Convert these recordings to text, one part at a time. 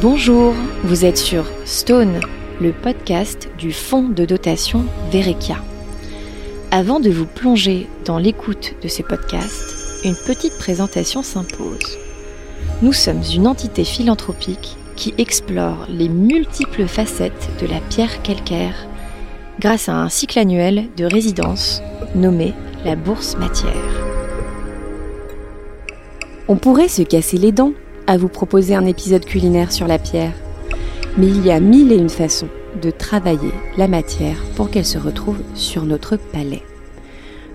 Bonjour, vous êtes sur Stone, le podcast du fonds de dotation Verekia. Avant de vous plonger dans l'écoute de ces podcasts, une petite présentation s'impose. Nous sommes une entité philanthropique qui explore les multiples facettes de la pierre calcaire grâce à un cycle annuel de résidence nommé la Bourse Matière. On pourrait se casser les dents à vous proposer un épisode culinaire sur la pierre. Mais il y a mille et une façons de travailler la matière pour qu'elle se retrouve sur notre palais.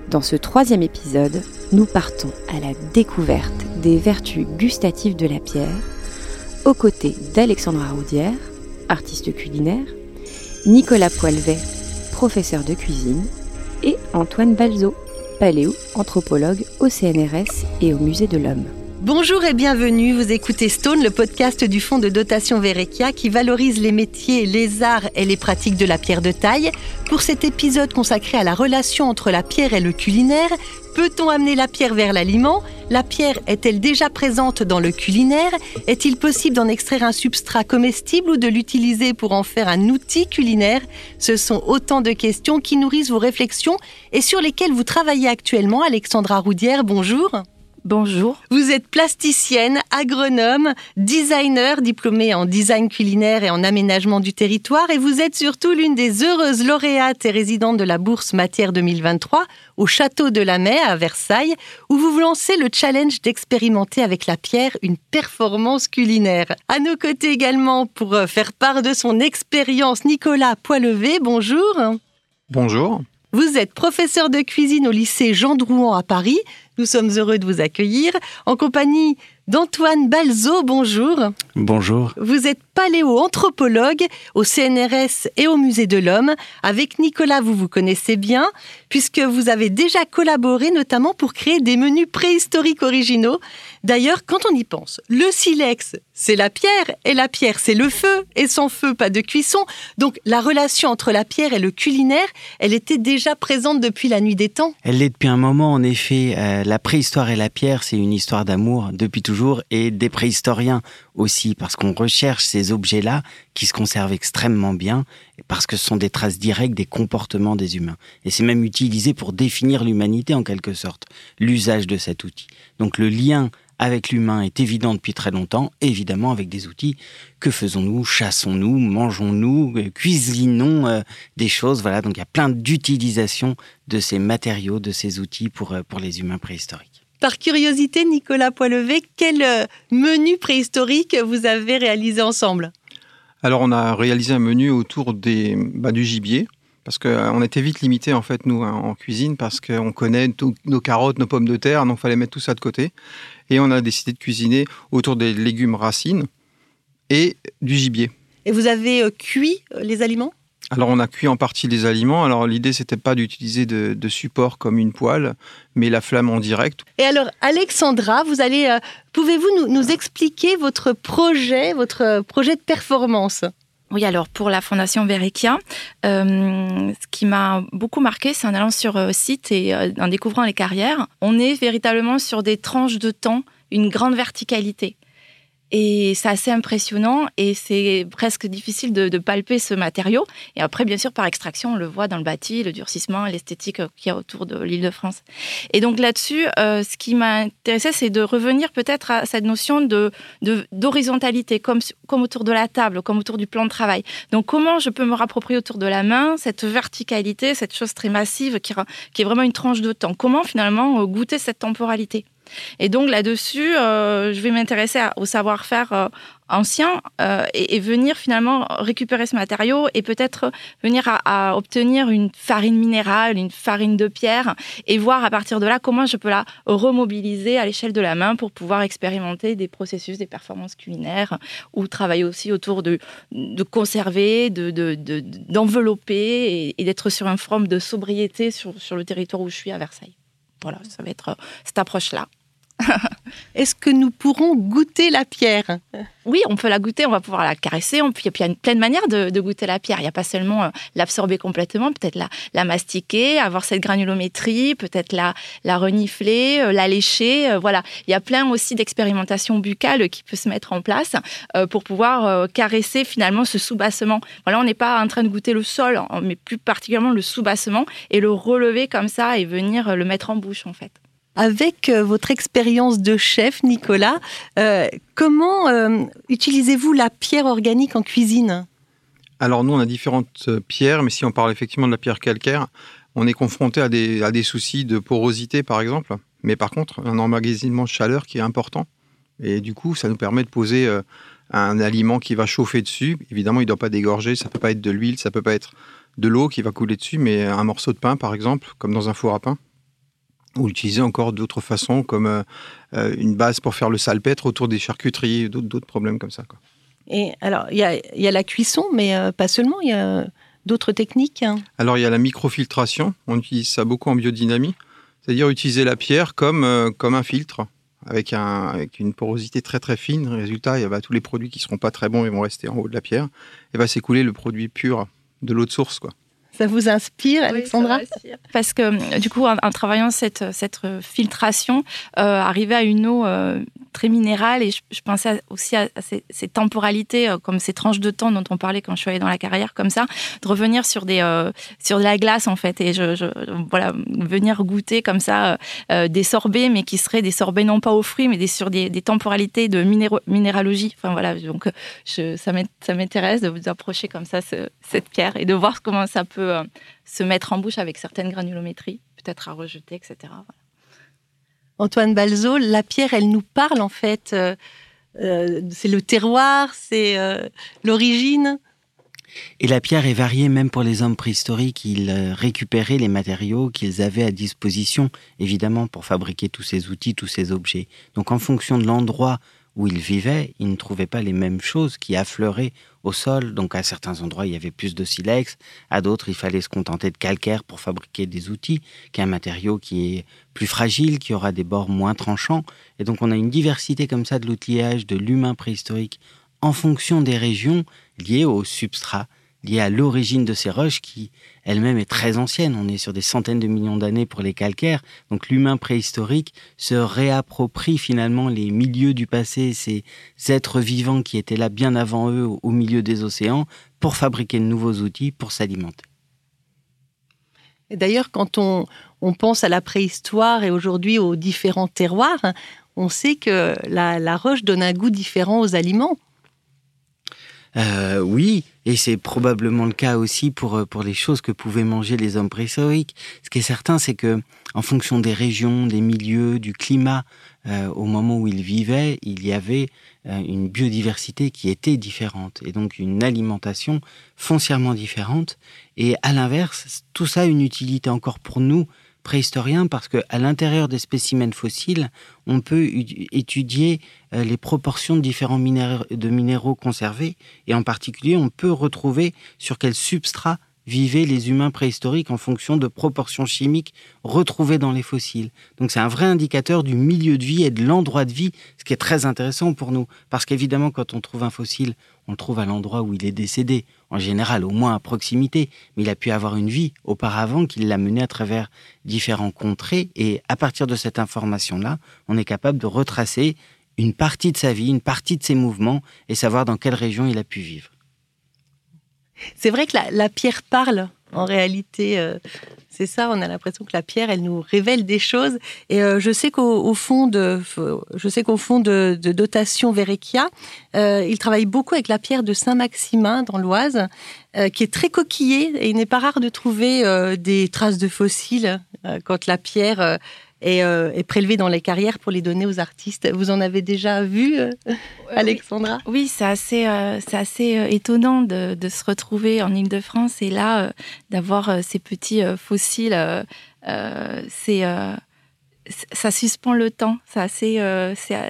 Dans ce troisième épisode, nous partons à la découverte des vertus gustatives de la pierre, aux côtés d'Alexandra Roudière, artiste culinaire, Nicolas Poilvet, professeur de cuisine, et Antoine Balzo, paléo, anthropologue au CNRS et au Musée de l'Homme. Bonjour et bienvenue, vous écoutez Stone, le podcast du fonds de dotation Verekia qui valorise les métiers, les arts et les pratiques de la pierre de taille. Pour cet épisode consacré à la relation entre la pierre et le culinaire, peut-on amener la pierre vers l'aliment? La pierre est-elle déjà présente dans le culinaire? Est-il possible d'en extraire un substrat comestible ou de l'utiliser pour en faire un outil culinaire? Ce sont autant de questions qui nourrissent vos réflexions et sur lesquelles vous travaillez actuellement. Alexandra Roudière, bonjour. Bonjour. Vous êtes plasticienne, agronome, designer, diplômée en design culinaire et en aménagement du territoire et vous êtes surtout l'une des heureuses lauréates et résidentes de la Bourse Matière 2023 au Château de la Mai à Versailles où vous vous lancez le challenge d'expérimenter avec la pierre une performance culinaire. À nos côtés également pour euh, faire part de son expérience Nicolas Poilevé, bonjour. Bonjour. Vous êtes professeur de cuisine au lycée Jean Drouan à Paris. Nous sommes heureux de vous accueillir en compagnie d'Antoine Balzo. Bonjour. Bonjour. Vous êtes paléo-anthropologue au CNRS et au Musée de l'Homme. Avec Nicolas, vous vous connaissez bien, puisque vous avez déjà collaboré notamment pour créer des menus préhistoriques originaux. D'ailleurs, quand on y pense, le silex, c'est la pierre, et la pierre, c'est le feu, et sans feu, pas de cuisson. Donc la relation entre la pierre et le culinaire, elle était déjà présente depuis la nuit des temps. Elle l'est depuis un moment, en effet. Euh, la préhistoire et la pierre, c'est une histoire d'amour depuis toujours, et des préhistoriens aussi, parce qu'on recherche ces objets-là qui se conservent extrêmement bien, parce que ce sont des traces directes des comportements des humains. Et c'est même utilisé pour définir l'humanité en quelque sorte, l'usage de cet outil. Donc le lien avec l'humain est évident depuis très longtemps, évidemment avec des outils. Que faisons-nous? Chassons-nous? Mangeons-nous? Cuisinons euh, des choses Voilà, donc il y a plein d'utilisations de ces matériaux, de ces outils pour, euh, pour les humains préhistoriques. Par curiosité, Nicolas Poilevé, quel menu préhistorique vous avez réalisé ensemble? Alors, on a réalisé un menu autour des, bah, du gibier parce qu'on était vite limité en fait nous hein, en cuisine parce qu'on connaît nos carottes, nos pommes de terre, donc il fallait mettre tout ça de côté. Et on a décidé de cuisiner autour des légumes racines et du gibier. Et vous avez euh, cuit euh, les aliments? Alors on a cuit en partie les aliments. Alors l'idée c'était pas d'utiliser de, support comme une poêle, mais la flamme en direct. Et alors Alexandra, vous allez, euh, pouvez-vous nous, expliquer votre projet, votre projet de performance? Oui, alors pour la Fondation Verekia, euh, ce qui m'a beaucoup marqué, c'est en allant sur euh, site et euh, en découvrant les carrières, on est véritablement sur des tranches de temps, une grande verticalité. Et c'est assez impressionnant et c'est presque difficile de, palper ce matériau. Et après, bien sûr, par extraction, on le voit dans le bâti, le durcissement, l'esthétique qu'il y a autour de l'île de France. Et donc là-dessus, euh, ce qui m'a intéressé, c'est de revenir peut-être à cette notion d'horizontalité, comme, autour de la table, comme autour du plan de travail. Donc comment je peux me rapproprier autour de la main cette verticalité, cette chose très massive qui, qui est vraiment une tranche de temps? Comment finalement euh, goûter cette temporalité? Et donc là-dessus, euh, je vais m'intéresser au savoir-faire euh, ancien euh, et, venir finalement récupérer ce matériau et peut-être venir à, obtenir une farine minérale, une farine de pierre et voir à partir de là comment je peux la remobiliser à l'échelle de la main pour pouvoir expérimenter des processus, des performances culinaires ou travailler aussi autour de, conserver, d'envelopper de, et, d'être sur une forme de sobriété sur, sur le territoire où je suis à Versailles. Voilà, ça va être cette approche-là. Est-ce que nous pourrons goûter la pierre Oui, on peut la goûter, on va pouvoir la caresser. On, il y a plein de manières de, goûter la pierre. Il n'y a pas seulement euh, l'absorber complètement, peut-être la, mastiquer, avoir cette granulométrie, peut-être la, renifler, euh, la lécher. Euh, voilà, il y a plein aussi d'expérimentations buccales qui peuvent se mettre en place pour pouvoir caresser finalement ce soubassement. Voilà, on n'est pas en train de goûter le sol, mais plus particulièrement le soubassement et le relever comme ça et venir le mettre en bouche en fait. Avec euh, votre expérience de chef, Nicolas, euh, comment euh, utilisez-vous la pierre organique en cuisine? Alors nous, on a différentes pierres, mais si on parle effectivement de la pierre calcaire, on est confronté à des, à des soucis de porosité, par exemple. Mais par contre, un emmagasinement de chaleur qui est important. Et du coup, ça nous permet de poser un aliment qui va chauffer dessus. Évidemment, il ne doit pas dégorger, ça ne peut pas être de l'huile, ça ne peut pas être de l'eau qui va couler dessus, mais un morceau de pain, par exemple, comme dans un four à pain ou utiliser encore d'autres façons comme euh, euh, une base pour faire le salpêtre autour des charcuteries, d'autres problèmes comme ça. Quoi. Et alors, il y a, la cuisson, mais euh, pas seulement, il y a d'autres techniques. Hein? Alors, il y a la microfiltration, on utilise ça beaucoup en biodynamie, c'est-à-dire utiliser la pierre comme, comme un filtre. Avec, un, avec une porosité très très fine, résultat, y a, bah, tous les produits qui ne seront pas très bons, ils vont rester en haut de la pierre, et va s'écouler le produit pur de l'eau de source. Quoi. Ça vous inspire, Alexandra? Parce que du coup, en, travaillant cette, cette filtration, euh, arriver à une eau euh, très minérale, et je, pensais aussi à, ces, temporalités, euh, comme ces tranches de temps dont on parlait quand je suis allée dans la carrière, comme ça, de revenir sur des euh, sur de la glace en fait, et voilà, venir goûter comme ça des sorbets, mais qui seraient des sorbets non pas aux fruits, mais sur des, temporalités de minéralogie. Enfin voilà, donc ça m'intéresse de vous approcher comme ça cette pierre et de voir comment ça peut euh, se mettre en bouche avec certaines granulométries, peut-être à rejeter, etc. Antoine Balzo, la pierre, elle nous parle en fait. Euh, euh, c'est le terroir, c'est l'origine. Et la pierre est variée même pour les hommes préhistoriques. Ils récupéraient les matériaux qu'ils avaient à disposition, évidemment, pour fabriquer tous ces outils, tous ces objets. Donc en fonction de l'endroit où ils vivaient, ils ne trouvaient pas les mêmes choses qui affleuraient au sol. Donc à certains endroits, il y avait plus de silex, à d'autres, il fallait se contenter de calcaire pour fabriquer des outils, qui est un matériau qui est plus fragile, qui aura des bords moins tranchants. Et donc on a une diversité comme ça de l'outillage de l'humain préhistorique en fonction des régions liées au substrat liée à l'origine de ces roches qui elle-même est très ancienne. On est sur des centaines de millions d'années pour les calcaires. Donc l'humain préhistorique se réapproprie finalement les milieux du passé, ces êtres vivants qui étaient là bien avant eux au milieu des océans pour fabriquer de nouveaux outils pour s'alimenter. D'ailleurs, quand on, pense à la préhistoire et aujourd'hui aux différents terroirs, on sait que la roche donne un goût différent aux aliments. Euh, oui, et c'est probablement le cas aussi pour, euh, pour les choses que pouvaient manger les hommes préhistoriques. Ce qui est certain, c'est que en fonction des régions, des milieux, du climat, euh, au moment où ils vivaient, il y avait une biodiversité qui était différente et donc une alimentation foncièrement différente. Et à l'inverse, tout ça a une utilité encore pour nous préhistorien parce qu'à l'intérieur des spécimens fossiles, on peut étudier euh, les proportions de différents minéraux, de minéraux conservés et en particulier on peut retrouver sur quel substrat vivaient les humains préhistoriques en fonction de proportions chimiques retrouvées dans les fossiles. Donc c'est un vrai indicateur du milieu de vie et de l'endroit de vie, ce qui est très intéressant pour nous. Parce qu'évidemment, quand on trouve un fossile, on le trouve à l'endroit où il est décédé, en général au moins à proximité, mais il a pu avoir une vie auparavant qui l'a mené à travers différents contrées, et à partir de cette information-là, on est capable de retracer une partie de sa vie, une partie de ses mouvements, et savoir dans quelle région il a pu vivre. C'est vrai que la, pierre parle, en réalité. Euh, c'est ça, on a l'impression que la pierre, elle nous révèle des choses. Et euh, je sais qu'au fond de, je sais qu'au fond de, dotation Verrecchia, euh, il travaille beaucoup avec la pierre de Saint-Maximin dans l'Oise, qui est très coquillée. Et il n'est pas rare de trouver des traces de fossiles quand la pierre euh, et, prélever dans les carrières pour les donner aux artistes. Vous en avez déjà vu, euh, Alexandra? Oui, c'est assez, euh, assez étonnant de, de, se retrouver en Ile-de-France et là, d'avoir ces petits fossiles. c'est ça suspend le temps, ça, assez,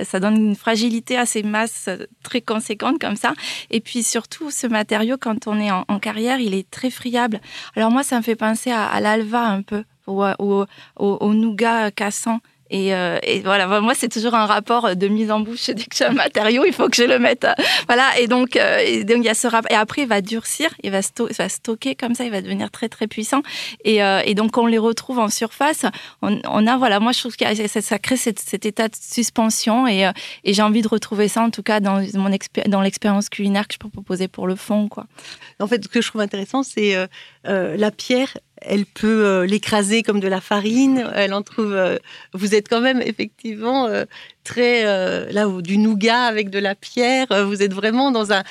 ça donne une fragilité à ces masses très conséquentes comme ça. Et puis surtout, ce matériau, quand on est en, carrière, il est très friable. Alors moi, ça me fait penser à, à l'alva un peu au, au, nougat cassant. Et, euh, voilà, moi, c'est toujours un rapport de mise en bouche. Dès que j'ai un matériau, il faut que je le mette. euh, Voilà, et donc, euh, et donc il y a ce rapport. Et après, il va durcir, il va, sto- stocker comme ça, il va devenir très, très puissant. Et, euh, et donc, on les retrouve en surface, on, a, voilà, moi, je trouve que ça, crée cet, cet état de suspension. Et, euh, et j'ai envie de retrouver ça, en tout cas, dans, l'expérience culinaire que je peux proposer pour le fond, quoi. En fait, ce que je trouve intéressant, c'est la pierre. Elle peut euh, l'écraser comme de la farine. Elle en trouve. euh, vous êtes quand même effectivement euh, très là où du nougat avec de la pierre. Vous êtes vraiment dans un.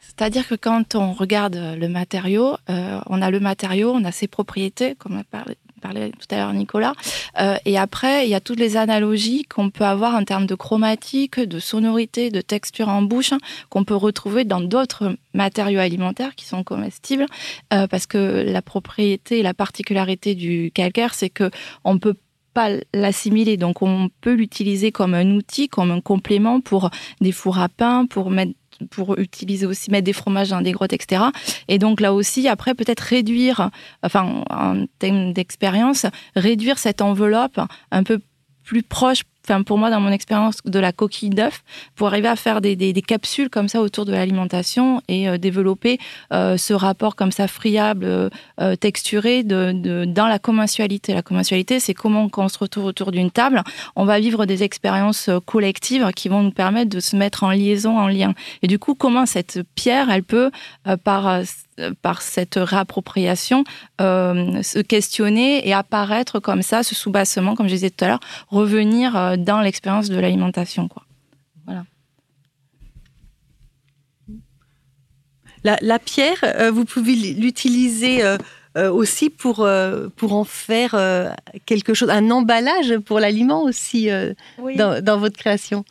C'est-à-dire que quand on regarde le matériau, on a le matériau, on a ses propriétés, comme a parlé, parlait tout à l'heure Nicolas, Euh, et après, il y a toutes les analogies qu'on peut avoir en termes de chromatique, de sonorité, de texture en bouche, hein, qu'on peut retrouver dans d'autres matériaux alimentaires qui sont comestibles, euh, parce que la propriété la particularité du calcaire, c'est que on peut pas l'assimiler, donc on peut l'utiliser comme un outil, comme un complément pour des fours à pain, pour mettre pour utiliser aussi mettre des fromages dans des grottes, etc. Et donc là aussi, après, peut-être réduire, enfin, en termes d'expérience, réduire cette enveloppe un peu plus proche, enfin, pour moi, dans mon expérience, de la coquille d'œuf, pour arriver à faire des, capsules comme ça autour de l'alimentation et euh, développer euh, ce rapport comme ça friable, euh, texturé de, dans la commensualité. La commensualité, c'est comment, quand on se retrouve autour d'une table, on va vivre des expériences collectives qui vont nous permettre de se mettre en liaison, en lien. Et du coup, comment cette pierre, elle peut, par, par cette réappropriation, se questionner et apparaître comme ça, ce soubassement, comme je disais tout à l'heure, revenir dans l'expérience de l'alimentation. quoi. La, la pierre, euh, vous pouvez l'utiliser euh, euh, aussi pour, euh, pour en faire euh, quelque chose, un emballage pour l'aliment aussi euh, dans, dans votre création.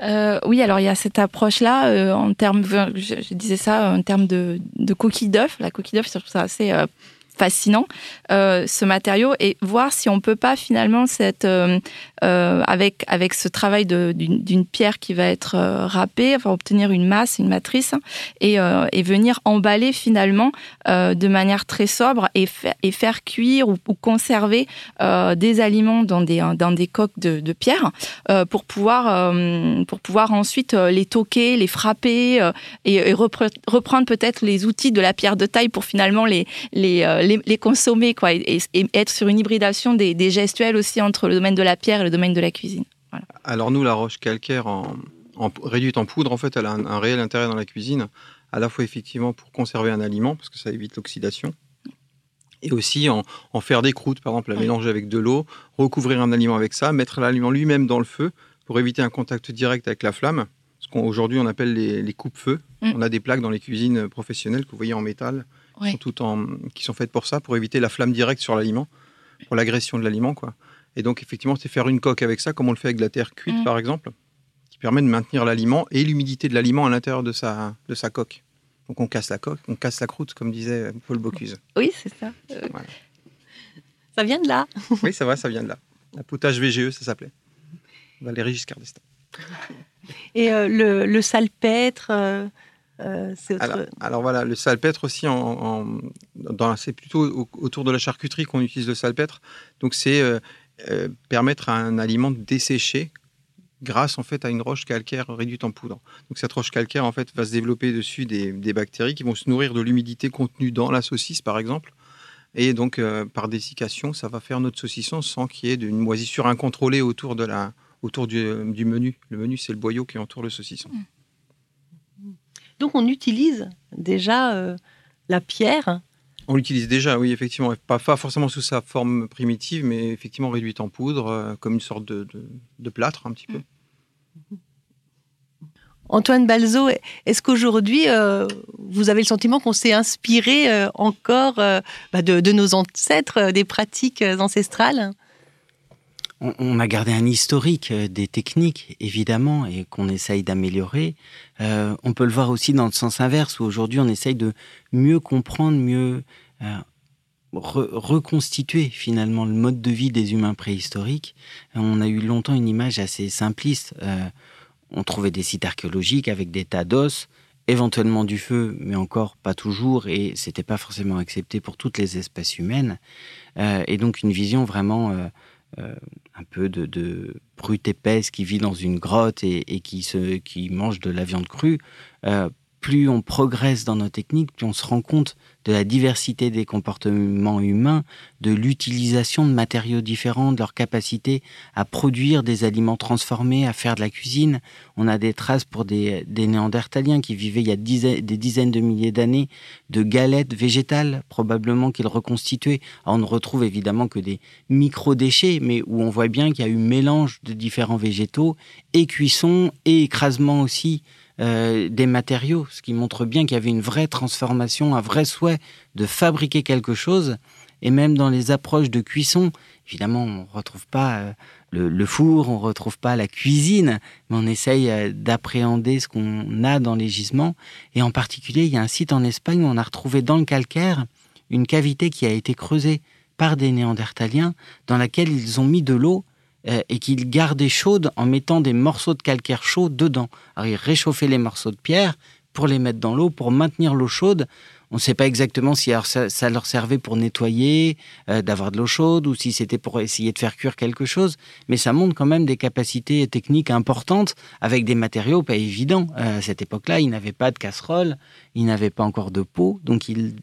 Euh, oui, alors il y a cette approche-là euh, en termes, je, je disais ça en termes de, de coquille d'œuf. La coquille d'œuf, je trouve ça assez euh, fascinant, euh, ce matériau, et voir si on peut pas finalement cette, euh, euh, avec avec ce travail d'une pierre qui va être râpée, enfin obtenir une masse, une matrice, et, euh, et venir emballer finalement de manière très sobre et, fa- et faire cuire ou, conserver des aliments dans des dans des coques de, pierre pour pouvoir pour pouvoir ensuite les toquer, les frapper et, et repre- reprendre peut-être les outils de la pierre de taille pour finalement les les, les, les consommer quoi et, être sur une hybridation des, des gestuels aussi entre le domaine de la pierre et le domaine de la cuisine. Alors nous, la roche calcaire en, en- réduite en poudre, en fait, elle a un, un réel intérêt dans la cuisine, à la fois effectivement pour conserver un aliment, parce que ça évite l'oxydation, et aussi en, en faire des croûtes, par exemple, la Oui. mélanger avec de l'eau, recouvrir un aliment avec ça, mettre l'aliment lui-même dans le feu pour éviter un contact direct avec la flamme, ce qu'aujourd'hui on appelle les, les coupes-feu. Mm. On a des plaques dans les cuisines professionnelles que vous voyez en métal, qui, sont toutes en, qui sont faites pour ça, pour éviter la flamme directe sur l'aliment, pour l'agression de l'aliment, quoi. Et donc, effectivement, c'est faire une coque avec ça, comme on le fait avec de la terre cuite, Mm. par exemple, qui permet de maintenir l'aliment et l'humidité de l'aliment à l'intérieur de sa, de sa coque. Donc, on casse la coque, on casse la croûte, comme disait Paul Bocuse. Oui, c'est ça. Euh, Voilà. Ça vient de là. oui, c'est vrai, ça vient de là. La potage VGE, ça s'appelait. Valérie Giscard d'Estaing. Et euh, le, le salpêtre, euh, euh, autre. Alors, alors voilà, le salpêtre aussi, en, en- dans- c'est plutôt au- autour de la charcuterie qu'on utilise le salpêtre. Donc c'est euh, euh, permettre à un aliment de dessécher grâce en fait à une roche calcaire réduite en poudre. Donc cette roche calcaire en fait va se développer dessus des, des bactéries qui vont se nourrir de l'humidité contenue dans la saucisse par exemple. Et donc par dessiccation, ça va faire notre saucisson sans qu'il y ait d'une moisissure incontrôlée autour de la autour du, du menu. Le menu c'est le boyau qui entoure le saucisson. Donc on utilise déjà euh, la pierre. On l'utilise déjà, oui, effectivement. Pas, pas forcément sous sa forme primitive, mais effectivement réduite en poudre, euh, comme une sorte de, de- de plâtre, un petit peu. Antoine Balzo, est-ce qu'aujourd'hui, euh, vous avez le sentiment qu'on s'est inspiré encore bah, de, de nos ancêtres, des pratiques ancestrales? On, a gardé un historique euh, des techniques, évidemment, et qu'on essaye d'améliorer. Euh, on peut le voir aussi dans le sens inverse, où aujourd'hui on essaye de mieux comprendre, mieux euh, re- reconstituer finalement le mode de vie des humains préhistoriques. On a eu longtemps une image assez simpliste. On trouvait des sites archéologiques avec des tas d'os, éventuellement du feu, mais encore pas toujours, et c'était pas forcément accepté pour toutes les espèces humaines. Et donc une vision vraiment un peu de, brute épaisse qui vit dans une grotte et, qui, se, qui mange de la viande crue, plus on progresse dans nos techniques, plus on se rend compte de la diversité des comportements humains, de l'utilisation de matériaux différents, de leur capacité à produire des aliments transformés, à faire de la cuisine. On a des traces pour des, néandertaliens qui vivaient il y a des dizaines de milliers d'années de galettes végétales, probablement qu'ils reconstituaient. on ne retrouve évidemment que des micro-déchets, mais où on voit bien qu'il y a eu mélange de différents végétaux et cuisson et écrasement aussi euh, des matériaux, ce qui montre bien qu'il y avait une vraie transformation, un vrai souhait de fabriquer quelque chose. Et même dans les approches de cuisson, évidemment, on ne retrouve pas euh, le, four, on ne retrouve pas la cuisine, mais on essaye euh, d'appréhender ce qu'on a dans les gisements. Et en particulier, il y a un site en Espagne où on a retrouvé dans le calcaire une cavité qui a été creusée par des néandertaliens, dans laquelle ils ont mis de l'eau et qu'il gardait chaude en mettant des morceaux de calcaire chaud dedans. Alors il réchauffait les morceaux de pierre pour les mettre dans l'eau, pour maintenir l'eau chaude. On ne sait pas exactement si ça, leur servait pour nettoyer, euh, d'avoir de l'eau chaude, ou si c'était pour essayer de faire cuire quelque chose. Mais ça montre quand même des capacités techniques importantes avec des matériaux pas évidents. Euh, à cette époque-là, ils n'avaient pas de casserole, ils n'avaient pas encore de pot, donc ils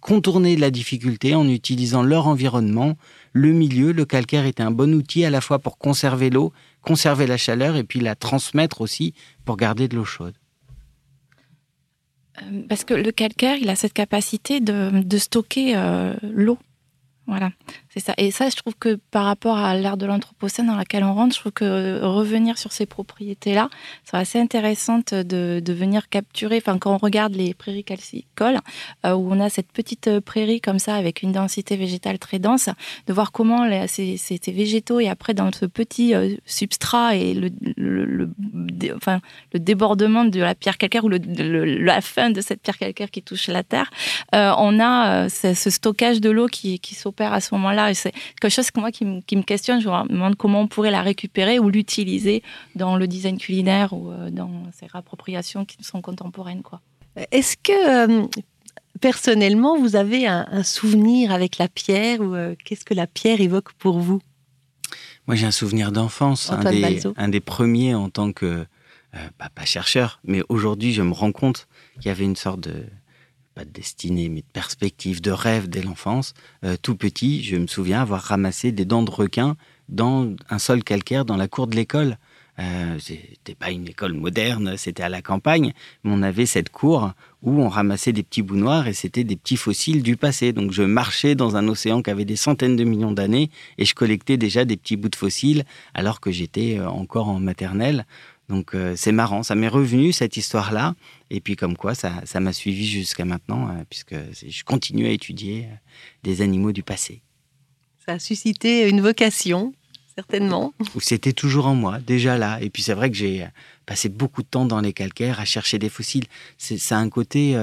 contourner la difficulté en utilisant leur environnement, le milieu. Le calcaire était un bon outil à la fois pour conserver l'eau, conserver la chaleur et puis la transmettre aussi pour garder de l'eau chaude. Euh, parce que le calcaire, il a cette capacité de, stocker euh, l'eau. Voilà, c'est ça. Et ça, je trouve que par rapport à l'ère de l'Anthropocène dans laquelle on rentre, je trouve que revenir sur ces propriétés-là, c'est assez intéressant de, venir capturer. Enfin, quand on regarde les prairies calcicoles, euh, où on a cette petite prairie comme ça avec une densité végétale très dense, de voir comment ces, végétaux et après dans ce petit euh, substrat et le, enfin, le débordement de la pierre calcaire ou la fin de cette pierre calcaire qui touche la terre, euh, on a ce, ce, stockage de l'eau qui, qui s'opère à ce moment-là. C'est quelque chose que moi qui, me, questionne. Je me demande comment on pourrait la récupérer ou l'utiliser dans le design culinaire ou euh, dans ces réappropriations qui sont contemporaines. Quoi. Est-ce que euh, personnellement, vous avez un, souvenir avec la pierre ou euh, qu'est-ce que la pierre évoque pour vous? Moi, j'ai un souvenir d'enfance, un des, un des, premiers en tant que, pas chercheur, mais aujourd'hui, je me rends compte qu'il y avait une sorte de de destinée, mais de perspective, de rêve dès l'enfance. Euh, tout petit, je me souviens avoir ramassé des dents de requin dans un sol calcaire dans la cour de l'école. Euh, c'était pas une école moderne, c'était à la campagne, mais on avait cette cour où on ramassait des petits bouts noirs et c'était des petits fossiles du passé. Donc je marchais dans un océan qui avait des centaines de millions d'années et je collectais déjà des petits bouts de fossiles alors que j'étais euh, encore en maternelle. Donc euh, c'est marrant, ça m'est revenu cette histoire-là. Et puis comme quoi, ça, m'a suivi jusqu'à maintenant, euh, puisque je continue à étudier euh, des animaux du passé. Ça a suscité une vocation, certainement. Ou c'était toujours en moi, déjà là. Et puis c'est vrai que j'ai passé beaucoup de temps dans les calcaires à chercher des fossiles. C'est un côté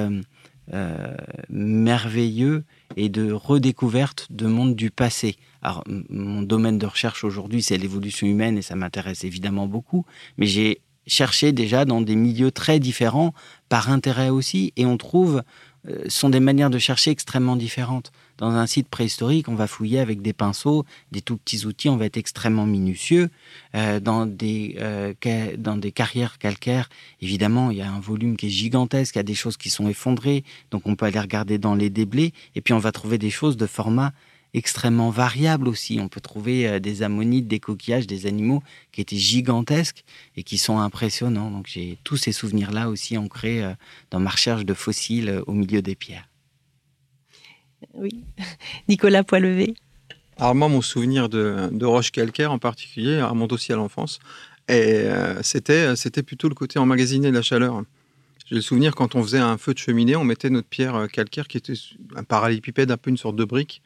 merveilleux et de redécouverte de monde du passé. Alors, mon domaine de recherche aujourd'hui, c'est l'évolution humaine et ça m'intéresse évidemment beaucoup, mais j'ai cherché déjà dans des milieux très différents, par intérêt aussi, et on trouve, euh, sont des manières de chercher extrêmement différentes. Dans un site préhistorique, on va fouiller avec des pinceaux, des tout petits outils, on va être extrêmement minutieux. Euh, dans, des, euh, dans des carrières calcaires, évidemment, il y a un volume qui est gigantesque, il y a des choses qui sont effondrées, donc on peut aller regarder dans les déblais, et puis on va trouver des choses de format extrêmement variable aussi. On peut trouver euh, des ammonites, des coquillages, des animaux qui étaient gigantesques et qui sont impressionnants. Donc j'ai tous ces souvenirs-là aussi ancrés euh, dans ma recherche de fossiles euh, au milieu des pierres. Oui. Nicolas Poilevé. Alors moi, mon souvenir de, de roche calcaire en particulier remonte aussi à l'enfance. Et c'était, c'était plutôt le côté emmagasiné de la chaleur. J'ai le souvenir quand on faisait un feu de cheminée, on mettait notre pierre calcaire qui était un parallélépipède, un peu une sorte de brique,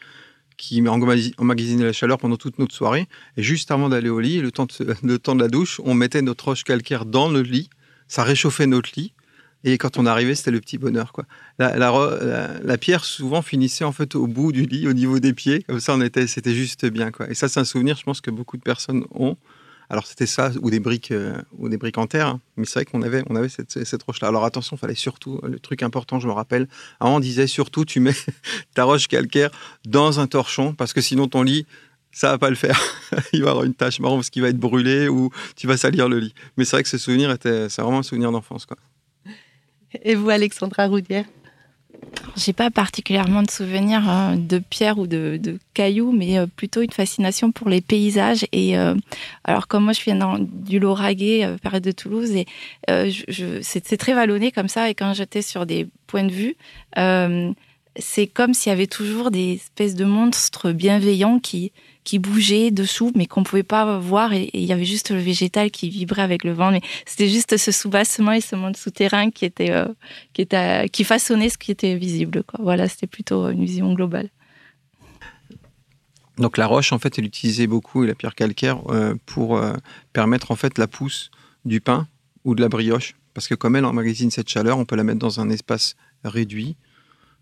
qui emmagasinait la chaleur pendant toute notre soirée. Et juste avant d'aller au lit, le temps de, le temps de la douche, on mettait notre roche calcaire dans le lit. Ça réchauffait notre lit. Et quand on arrivait, c'était le petit bonheur. Quoi. La, la, pierre souvent finissait en fait au bout du lit, au niveau des pieds. Comme ça, on était, c'était juste bien. Quoi. Et ça, c'est un souvenir, je pense que beaucoup de personnes ont. Alors c'était ça ou des briques euh, ou des briques en terre, hein. mais c'est vrai qu'on avait on avait cette, roche là. Alors attention, fallait surtout le truc important, je me rappelle. Avant on disait surtout tu mets ta roche calcaire dans un torchon parce que sinon ton lit ça va pas le faire. il va avoir une tâche marron parce qu'il va être brûlé ou tu vas salir le lit. Mais c'est vrai que ce souvenir était, c'est vraiment un souvenir d'enfance, quoi. Et vous, Alexandra Roudière? J'ai pas particulièrement de souvenirs euh, de pierres ou de, cailloux, mais euh, plutôt une fascination pour les paysages. Et euh, alors, comme moi, je viens dans, du Lauragais, période de Toulouse, et c'est très vallonné comme ça. Et quand j'étais sur des points de vue, c'est comme s'il y avait toujours des espèces de monstres bienveillants qui, qui bougeait dessous, mais qu'on pouvait pas voir. Et il y avait juste le végétal qui vibrait avec le vent. Mais c'était juste ce soubassement et ce monde souterrain qui était, euh, qui était, qui façonnait ce qui était visible. Voilà, c'était plutôt une vision globale. Donc la roche, en fait, elle utilisait beaucoup, et la pierre calcaire, euh, pour euh, permettre en fait la pousse du pain ou de la brioche. Parce que comme elle emmagasine cette chaleur, on peut la mettre dans un espace réduit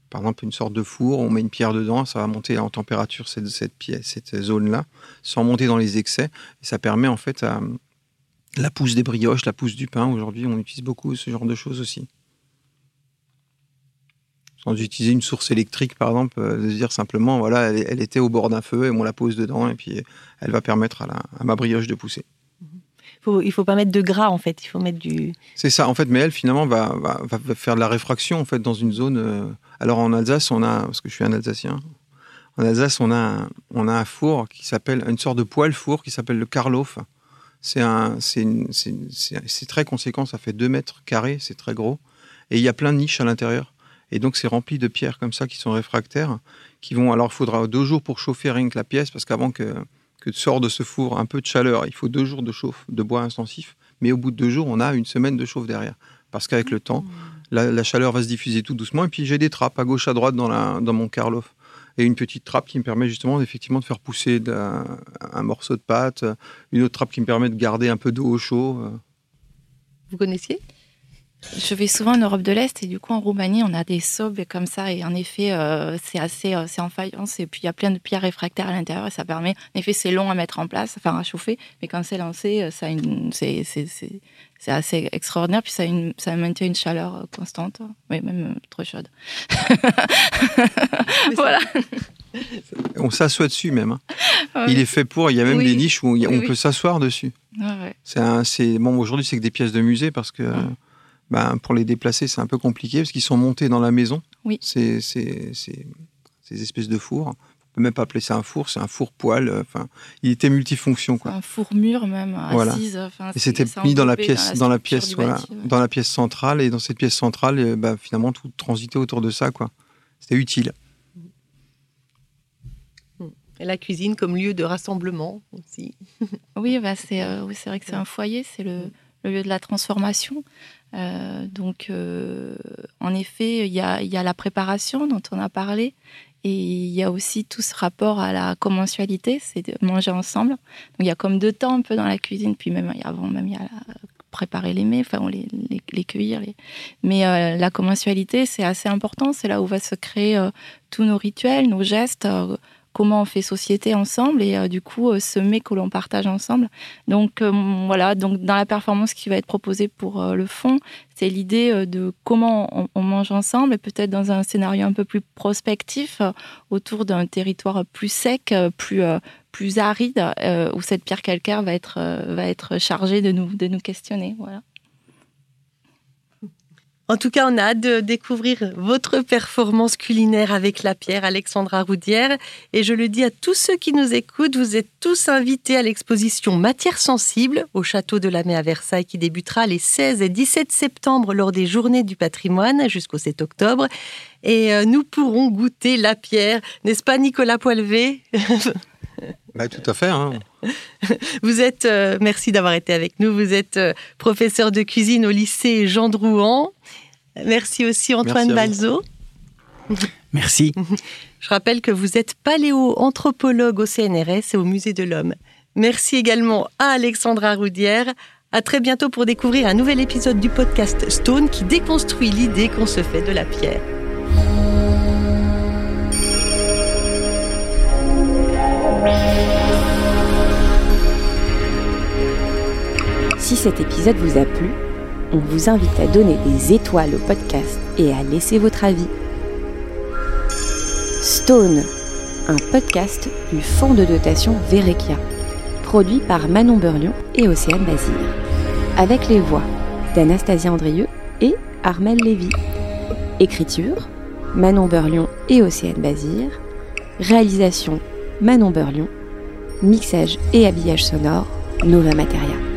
par exemple une sorte de four, on met une pierre dedans, ça va monter en température cette, zone-là, sans monter dans les excès. Et ça permet en fait à, la pousse des brioches, la pousse du pain. Aujourd'hui, on utilise beaucoup ce genre de choses aussi. Sans utiliser une source électrique, par exemple, euh, de dire simplement, voilà, elle, était au bord d'un feu et on la pose dedans et puis elle va permettre à ma brioche de pousser faut, il faut pas mettre de gras en fait, il faut mettre du. C'est ça, en fait, mais elle finalement va, faire de la réfraction en fait dans une zone. Euh, alors en Alsace, on a, parce que je suis un Alsacien, en Alsace, on a un, on a un four qui s'appelle, une sorte de poêle four qui s'appelle le Karloff. C'est c'est très conséquent, ça fait 2 mètres carrés, c'est très gros. Et il y a plein de niches à l'intérieur. Et donc c'est rempli de pierres comme ça qui sont réfractaires, qui vont. Alors il faudra deux jours pour chauffer rien que la pièce, parce qu'avant que que sort de ce four un peu de chaleur. Il faut deux jours de chauffe, de bois intensif, mais au bout de deux jours, on a une semaine de chauffe derrière. Parce qu'avec le temps, la, chaleur va se diffuser tout doucement. Et puis j'ai des trappes à gauche, à droite dans, la, dans mon Karloff. Et une petite trappe qui me permet justement effectivement de faire pousser un, morceau de pâte, une autre trappe qui me permet de garder un peu d'eau au chaud. Vous connaissiez? Je vais souvent en Europe de l'Est et du coup en Roumanie on a des sobes comme ça et en effet euh, c'est assez euh, c'est en faïence et puis il y a plein de pierres réfractaires à l'intérieur et ça permet en effet c'est long à mettre en place enfin à chauffer mais quand c'est lancé euh, ça c'est c'est assez extraordinaire puis ça une, ça maintient une chaleur constante mais même trop chaude. Voilà. On s'assoit dessus même hein. il est fait pour il y a même des niches où on peut s'asseoir dessus. C'est bon aujourd'hui c'est que des pièces de musée parce que ben, pour les déplacer, c'est un peu compliqué parce qu'ils sont montés dans la maison. Oui. Ces, ces, ces, espèces de fours. On peut même pas appeler ça un four, c'est un four poêle. Euh, enfin, il était multifonction. Quoi. Un four mur même, voilà. et c'était mis dans la pièce, dans la, pièce, voilà, dans la pièce centrale. Et dans cette pièce centrale, euh, bah, finalement, tout transitait autour de ça. quoi. C'était utile. Et la cuisine comme lieu de rassemblement aussi. oui, bah c'est euh, oui, vrai que c'est un foyer, c'est le, le, lieu de la transformation. Euh, donc, euh, en effet, il y a, la préparation dont on a parlé. Et il y a aussi tout ce rapport à la commensualité, c'est de manger ensemble. Donc il y a comme deux temps un peu dans la cuisine, puis même avant, même il y a préparer les mets, enfin les, les, cueillir. Mais euh, la commensualité, c'est assez important. C'est là où va se créer tous nos rituels, nos gestes comment on fait société ensemble et euh, du coup euh, ce mets que l'on partage ensemble. Donc euh, voilà, donc dans la performance qui va être proposée pour le fond, c'est l'idée de comment on, mange ensemble et peut-être dans un scénario un peu plus prospectif autour d'un territoire plus sec, plus plus aride où cette pierre calcaire va être va être chargée de nous de nous questionner. Voilà. En tout cas, on a hâte de découvrir votre performance culinaire avec la pierre, Alexandra Roudière. Et je le dis à tous ceux qui nous écoutent, vous êtes tous invités à l'exposition Matière sensible au château de la Mai à Versailles qui débutera les 16 et 17 septembre lors des Journées du patrimoine jusqu'au 7 octobre. Et euh, nous pourrons goûter la pierre, n'est-ce pas Nicolas Poilvé bah, tout à fait. Hein. Vous êtes, euh, merci d'avoir été avec nous, vous êtes euh, professeur de cuisine au lycée Jean Drouan. Merci aussi Antoine Balzo. Merci. Je rappelle que vous êtes paléo-anthropologue au CNRS et au Musée de l'Homme. Merci également à Alexandra Roudière. À très bientôt pour découvrir un nouvel épisode du podcast Stone qui déconstruit l'idée qu'on se fait de la pierre. Si cet épisode vous a plu, on vous invite à donner des étoiles au podcast et à laisser votre avis. Stone, un podcast du fonds de dotation Verekia, produit par Manon Berlion et Océane Bazir, avec les voix d'Anastasia Andrieux et Armel Lévy. Écriture Manon Berlion et Océane Bazir. Réalisation Manon Berlion. Mixage et habillage sonore Nova Materia.